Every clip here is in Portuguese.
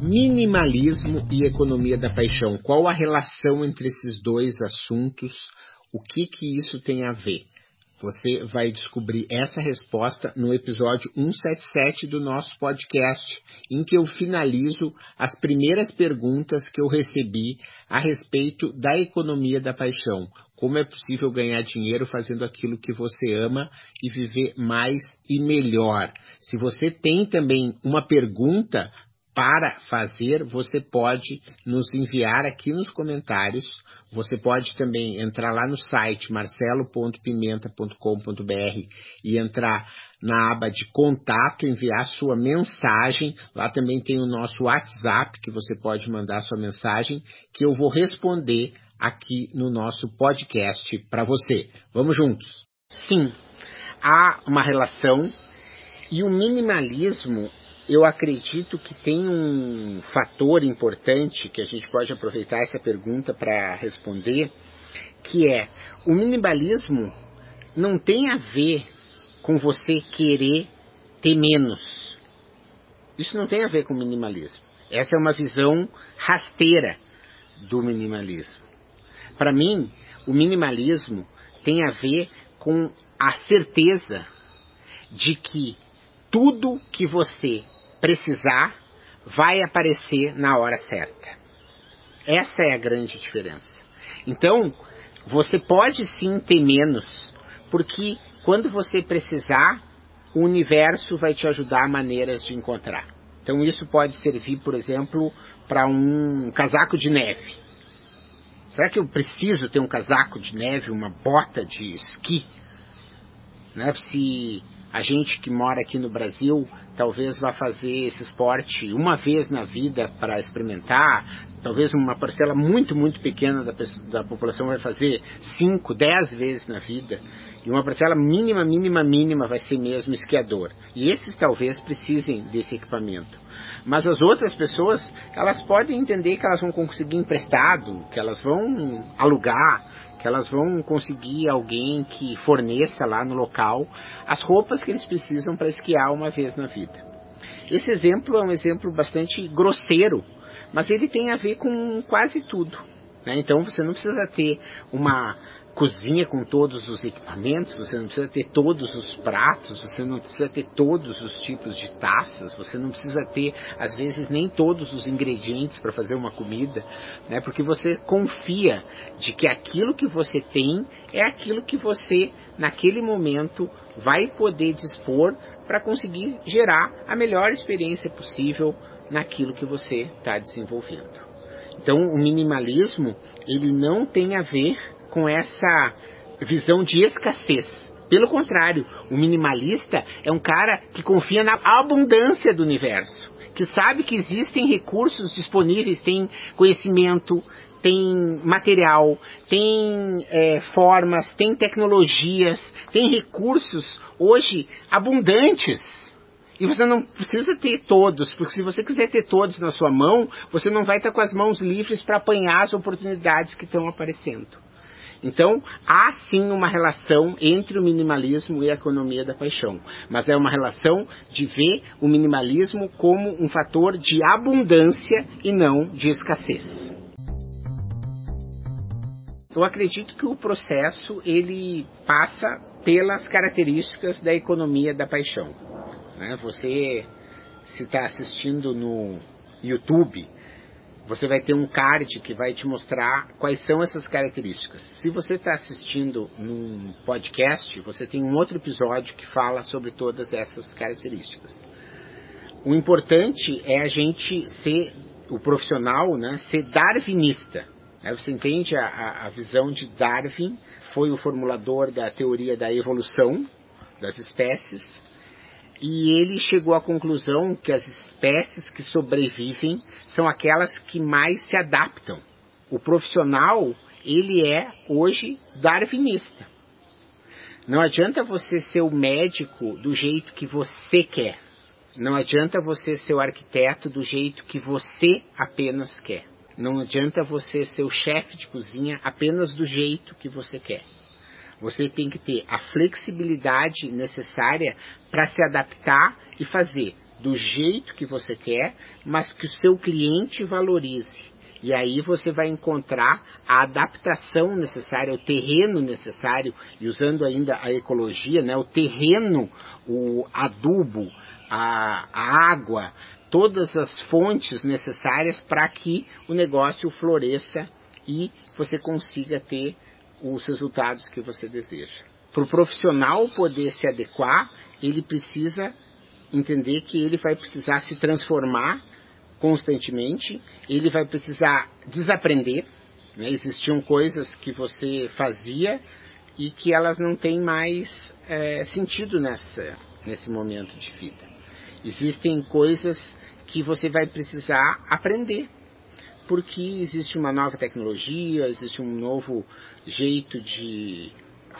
Minimalismo e economia da paixão. Qual a relação entre esses dois assuntos? O que que isso tem a ver? Você vai descobrir essa resposta no episódio 177 do nosso podcast, em que eu finalizo as primeiras perguntas que eu recebi a respeito da economia da paixão. Como é possível ganhar dinheiro fazendo aquilo que você ama e viver mais e melhor? Se você tem também uma pergunta para fazer, você pode nos enviar aqui nos comentários. Você pode também entrar lá no site marcelo.pimenta.com.br e entrar na aba de contato, enviar sua mensagem. Lá também tem o nosso WhatsApp que você pode mandar sua mensagem, que eu vou responder aqui no nosso podcast para você. Vamos juntos. Sim, há uma relação e o minimalismo eu acredito que tem um fator importante que a gente pode aproveitar essa pergunta para responder, que é o minimalismo não tem a ver com você querer ter menos. Isso não tem a ver com minimalismo. Essa é uma visão rasteira do minimalismo. Para mim, o minimalismo tem a ver com a certeza de que tudo que você precisar vai aparecer na hora certa. Essa é a grande diferença. Então, você pode sim ter menos, porque quando você precisar, o universo vai te ajudar maneiras de encontrar. Então, isso pode servir, por exemplo, para um casaco de neve. Será que eu preciso ter um casaco de neve, uma bota de esqui? Né? Se a gente que mora aqui no Brasil talvez vá fazer esse esporte uma vez na vida para experimentar, talvez uma parcela muito, muito pequena da, da população vai fazer 5, 10 vezes na vida, e uma parcela mínima, mínima, mínima vai ser mesmo esquiador. E esses talvez precisem desse equipamento. Mas as outras pessoas, elas podem entender que elas vão conseguir emprestado, que elas vão alugar, que elas vão conseguir alguém que forneça lá no local as roupas que eles precisam para esquiar uma vez na vida. Esse exemplo é um exemplo bastante grosseiro, mas ele tem a ver com quase tudo. Né? Então você não precisa ter uma cozinha com todos os equipamentos, você não precisa ter todos os pratos, você não precisa ter todos os tipos de taças, você não precisa ter, às vezes, nem todos os ingredientes para fazer uma comida, né? porque você confia de que aquilo que você tem é aquilo que você, naquele momento, vai poder dispor para conseguir gerar a melhor experiência possível naquilo que você está desenvolvendo. Então, o minimalismo, ele não tem a ver com essa visão de escassez. Pelo contrário, o minimalista é um cara que confia na abundância do universo, que sabe que existem recursos disponíveis, tem conhecimento, tem material, tem é, formas, tem tecnologias, tem recursos hoje abundantes. E você não precisa ter todos, porque se você quiser ter todos na sua mão, você não vai estar com as mãos livres para apanhar as oportunidades que estão aparecendo. Então, há sim uma relação entre o minimalismo e a economia da paixão, mas é uma relação de ver o minimalismo como um fator de abundância e não de escassez. Eu acredito que o processo ele passa pelas características da economia da paixão. Né? Você se está assistindo no YouTube, você vai ter um card que vai te mostrar quais são essas características. Se você está assistindo num podcast, você tem um outro episódio que fala sobre todas essas características. O importante é a gente ser, o profissional, né, ser darwinista. Né? Você entende a, a visão de Darwin, foi o formulador da teoria da evolução das espécies. E ele chegou à conclusão que as espécies que sobrevivem são aquelas que mais se adaptam. O profissional, ele é hoje darwinista. Não adianta você ser o médico do jeito que você quer. Não adianta você ser o arquiteto do jeito que você apenas quer. Não adianta você ser o chefe de cozinha apenas do jeito que você quer. Você tem que ter a flexibilidade necessária para se adaptar e fazer do jeito que você quer, mas que o seu cliente valorize. E aí você vai encontrar a adaptação necessária, o terreno necessário, e usando ainda a ecologia, né, o terreno, o adubo, a, a água, todas as fontes necessárias para que o negócio floresça e você consiga ter os resultados que você deseja. Para o profissional poder se adequar, ele precisa entender que ele vai precisar se transformar constantemente, ele vai precisar desaprender. Né? Existiam coisas que você fazia e que elas não têm mais é, sentido nessa, nesse momento de vida. Existem coisas que você vai precisar aprender porque existe uma nova tecnologia, existe um novo jeito de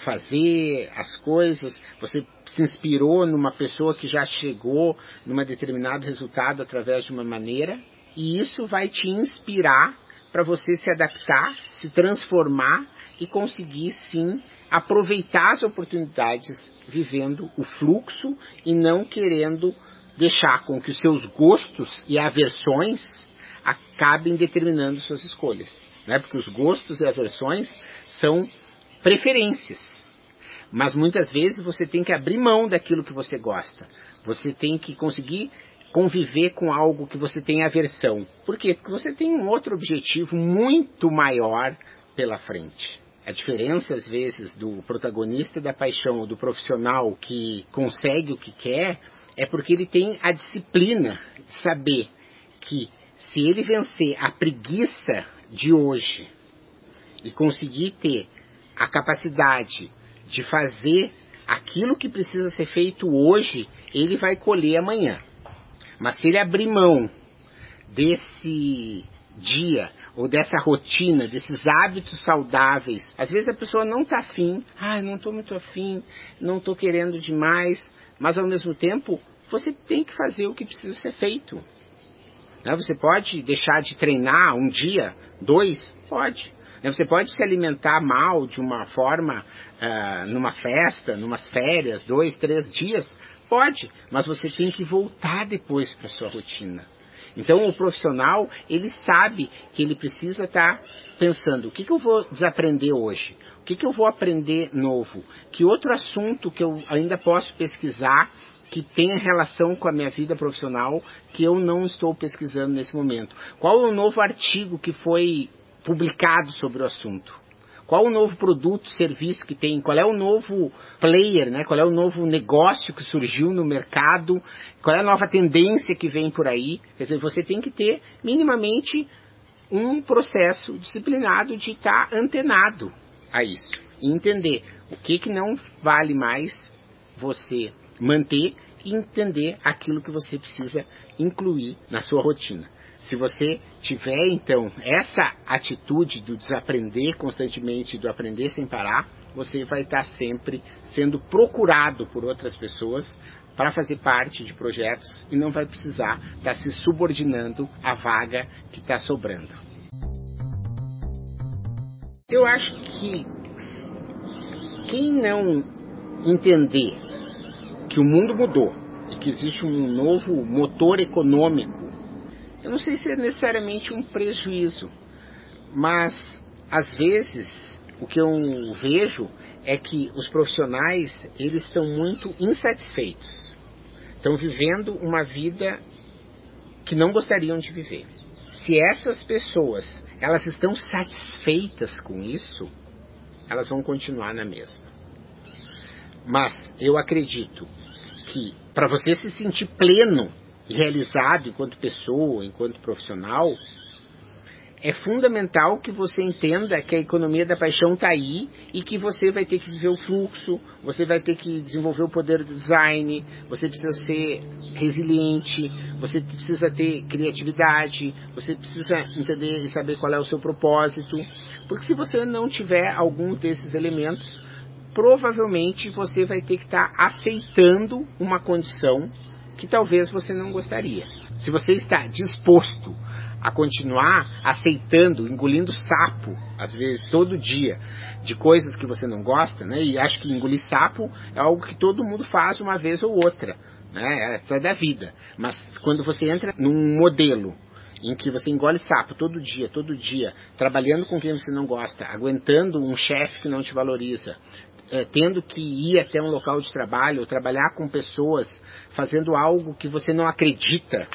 fazer as coisas, você se inspirou numa pessoa que já chegou num determinado resultado através de uma maneira, e isso vai te inspirar para você se adaptar, se transformar e conseguir sim aproveitar as oportunidades vivendo o fluxo e não querendo deixar com que os seus gostos e aversões acabem determinando suas escolhas. Né? Porque os gostos e aversões são preferências. Mas muitas vezes você tem que abrir mão daquilo que você gosta. Você tem que conseguir conviver com algo que você tem aversão. Por quê? Porque você tem um outro objetivo muito maior pela frente. A diferença, às vezes, do protagonista da paixão do profissional que consegue o que quer é porque ele tem a disciplina de saber que se ele vencer a preguiça de hoje e conseguir ter a capacidade de fazer aquilo que precisa ser feito hoje, ele vai colher amanhã. Mas se ele abrir mão desse dia ou dessa rotina, desses hábitos saudáveis, às vezes a pessoa não está afim, ah, não estou muito afim, não estou querendo demais, mas ao mesmo tempo você tem que fazer o que precisa ser feito. Né? Você pode deixar de treinar um dia, dois, pode. Né? Você pode se alimentar mal de uma forma, uh, numa festa, numas férias, dois, três dias, pode. Mas você tem que voltar depois para sua rotina. Então o profissional, ele sabe que ele precisa estar tá pensando, o que, que eu vou desaprender hoje? O que, que eu vou aprender novo? Que outro assunto que eu ainda posso pesquisar que tenha relação com a minha vida profissional que eu não estou pesquisando nesse momento? Qual é o novo artigo que foi publicado sobre o assunto? Qual o novo produto, serviço que tem? Qual é o novo player, né? Qual é o novo negócio que surgiu no mercado? Qual é a nova tendência que vem por aí? Quer dizer, você tem que ter minimamente um processo disciplinado de estar antenado a isso e entender o que que não vale mais você manter e entender aquilo que você precisa incluir na sua rotina. Se você tiver então essa atitude do desaprender constantemente, do aprender sem parar, você vai estar sempre sendo procurado por outras pessoas para fazer parte de projetos e não vai precisar estar se subordinando à vaga que está sobrando. Eu acho que quem não entender que o mundo mudou e que existe um novo motor econômico, eu não sei se é necessariamente um prejuízo, mas às vezes o que eu vejo é que os profissionais eles estão muito insatisfeitos, estão vivendo uma vida que não gostariam de viver. Se essas pessoas elas estão satisfeitas com isso, elas vão continuar na mesma. Mas eu acredito que para você se sentir pleno e realizado enquanto pessoa, enquanto profissional, é fundamental que você entenda que a economia da paixão está aí e que você vai ter que viver o fluxo, você vai ter que desenvolver o poder do design, você precisa ser resiliente, você precisa ter criatividade, você precisa entender e saber qual é o seu propósito, porque se você não tiver algum desses elementos, provavelmente você vai ter que estar tá aceitando uma condição que talvez você não gostaria. Se você está disposto a continuar aceitando, engolindo sapo, às vezes todo dia, de coisas que você não gosta, né? E acho que engolir sapo é algo que todo mundo faz uma vez ou outra, né? É da vida. Mas quando você entra num modelo em que você engole sapo todo dia, todo dia, trabalhando com quem você não gosta, aguentando um chefe que não te valoriza, é, tendo que ir até um local de trabalho, trabalhar com pessoas, fazendo algo que você não acredita,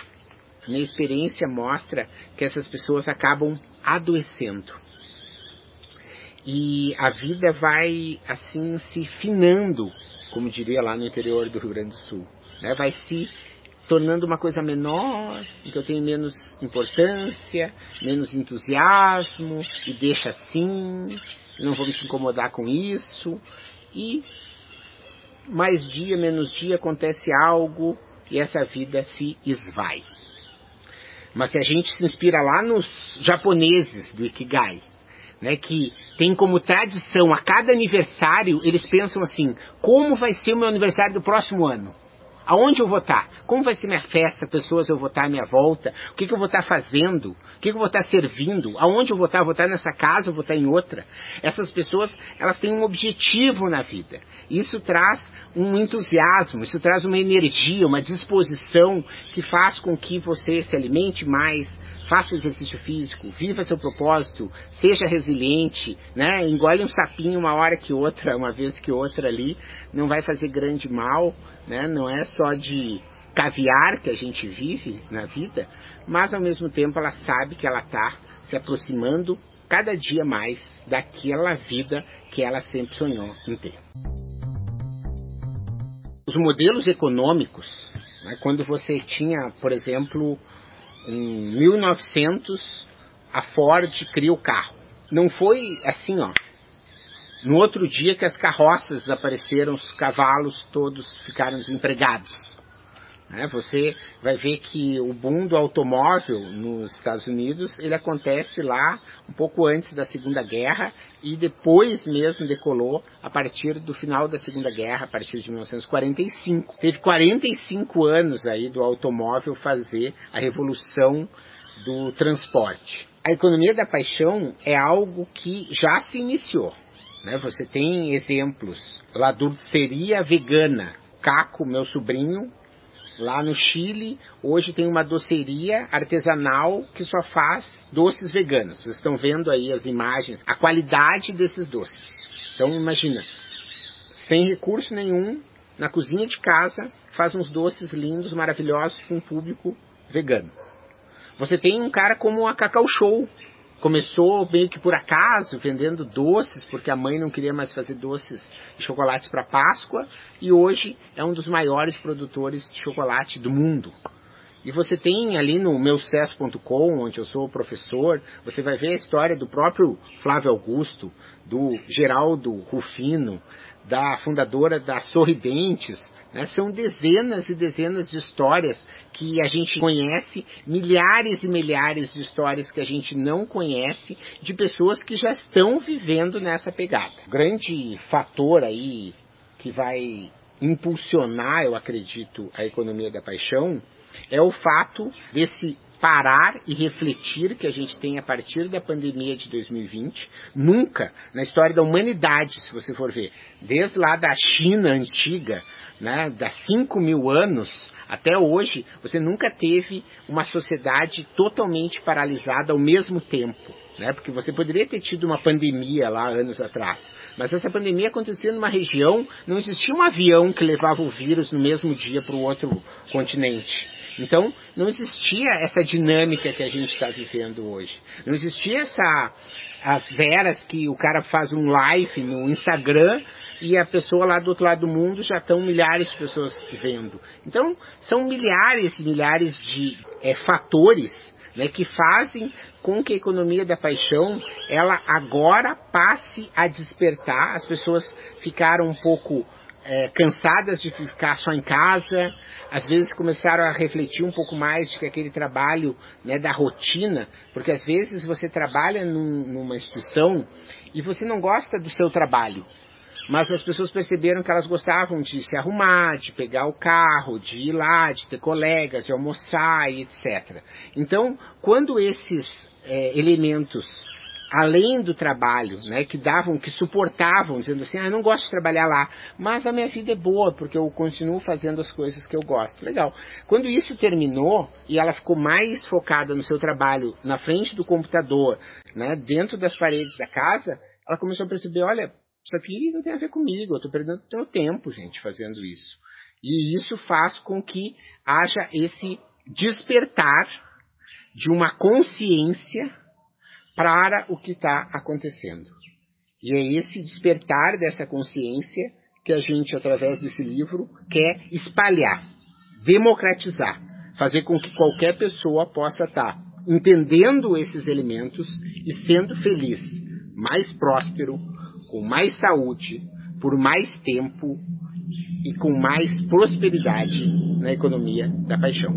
minha experiência mostra que essas pessoas acabam adoecendo. E a vida vai assim se finando, como diria lá no interior do Rio Grande do Sul. Né? Vai se tornando uma coisa menor, em que eu tenho menos importância, menos entusiasmo, e deixa assim, não vou me incomodar com isso. E mais dia, menos dia acontece algo e essa vida se esvai. Mas se a gente se inspira lá nos japoneses do Ikigai, né, que tem como tradição a cada aniversário, eles pensam assim: como vai ser o meu aniversário do próximo ano? Aonde eu vou estar? Como vai ser minha festa? Pessoas eu vou estar à minha volta? O que, que eu vou estar fazendo? O que, que eu vou estar servindo? Aonde eu vou estar? Vou estar nessa casa? Vou estar em outra? Essas pessoas, elas têm um objetivo na vida. Isso traz um entusiasmo, isso traz uma energia, uma disposição que faz com que você se alimente mais, faça exercício físico, viva seu propósito, seja resiliente, né? Engole um sapinho uma hora que outra, uma vez que outra ali, não vai fazer grande mal, né? Não é só de caviar que a gente vive na vida, mas ao mesmo tempo ela sabe que ela está se aproximando cada dia mais daquela vida que ela sempre sonhou em ter. Os modelos econômicos, né, quando você tinha, por exemplo, em 1900, a Ford cria o carro. Não foi assim, ó, no outro dia que as carroças apareceram, os cavalos todos ficaram desempregados. Né? Você vai ver que o boom do automóvel nos Estados Unidos ele acontece lá um pouco antes da Segunda Guerra e depois mesmo decolou a partir do final da Segunda Guerra, a partir de 1945. Teve 45 anos aí do automóvel fazer a revolução do transporte. A economia da paixão é algo que já se iniciou. Né? Você tem exemplos seria vegana. Caco, meu sobrinho, lá no Chile, hoje tem uma doceria artesanal que só faz doces veganos. Vocês estão vendo aí as imagens, a qualidade desses doces. Então imagina, sem recurso nenhum, na cozinha de casa, faz uns doces lindos, maravilhosos para um público vegano. Você tem um cara como a Cacau Show, Começou meio que por acaso, vendendo doces, porque a mãe não queria mais fazer doces de chocolates para Páscoa, e hoje é um dos maiores produtores de chocolate do mundo. E você tem ali no meucesso.com, onde eu sou professor, você vai ver a história do próprio Flávio Augusto, do Geraldo Rufino, da fundadora da Sorridentes, né? São dezenas e dezenas de histórias que a gente conhece, milhares e milhares de histórias que a gente não conhece, de pessoas que já estão vivendo nessa pegada. O grande fator aí que vai impulsionar, eu acredito, a economia da paixão é o fato desse parar e refletir que a gente tem a partir da pandemia de 2020. Nunca na história da humanidade, se você for ver, desde lá da China antiga, né, das 5 mil anos até hoje, você nunca teve uma sociedade totalmente paralisada ao mesmo tempo. Né, porque você poderia ter tido uma pandemia lá anos atrás, mas essa pandemia acontecia numa região, não existia um avião que levava o vírus no mesmo dia para o outro continente. Então, não existia essa dinâmica que a gente está vivendo hoje. Não existia essa as veras que o cara faz um live no Instagram e a pessoa lá do outro lado do mundo já estão milhares de pessoas vendo. Então, são milhares e milhares de é, fatores né, que fazem com que a economia da paixão ela agora passe a despertar. As pessoas ficaram um pouco é, cansadas de ficar só em casa, às vezes começaram a refletir um pouco mais de que aquele trabalho né, da rotina, porque às vezes você trabalha num, numa instituição e você não gosta do seu trabalho, mas as pessoas perceberam que elas gostavam de se arrumar, de pegar o carro, de ir lá, de ter colegas, de almoçar e etc. Então, quando esses é, elementos além do trabalho, né, que davam, que suportavam, dizendo assim, ah, eu não gosto de trabalhar lá, mas a minha vida é boa, porque eu continuo fazendo as coisas que eu gosto. Legal. Quando isso terminou, e ela ficou mais focada no seu trabalho, na frente do computador, né, dentro das paredes da casa, ela começou a perceber, olha, isso aqui não tem a ver comigo, eu estou perdendo meu tempo, gente, fazendo isso. E isso faz com que haja esse despertar de uma consciência para o que está acontecendo. E é esse despertar dessa consciência que a gente, através desse livro, quer espalhar, democratizar, fazer com que qualquer pessoa possa estar tá entendendo esses elementos e sendo feliz, mais próspero, com mais saúde, por mais tempo e com mais prosperidade na economia da paixão.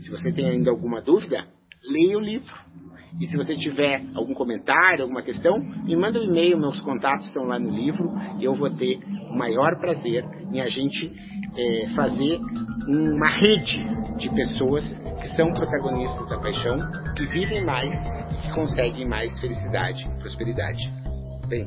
Se você tem ainda alguma dúvida, leia o livro e se você tiver algum comentário, alguma questão, me manda um e-mail, meus contatos estão lá no livro, e eu vou ter o maior prazer em a gente é, fazer uma rede de pessoas que são protagonistas da paixão, que vivem mais, que conseguem mais felicidade e prosperidade. Bem,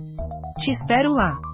Te espero lá.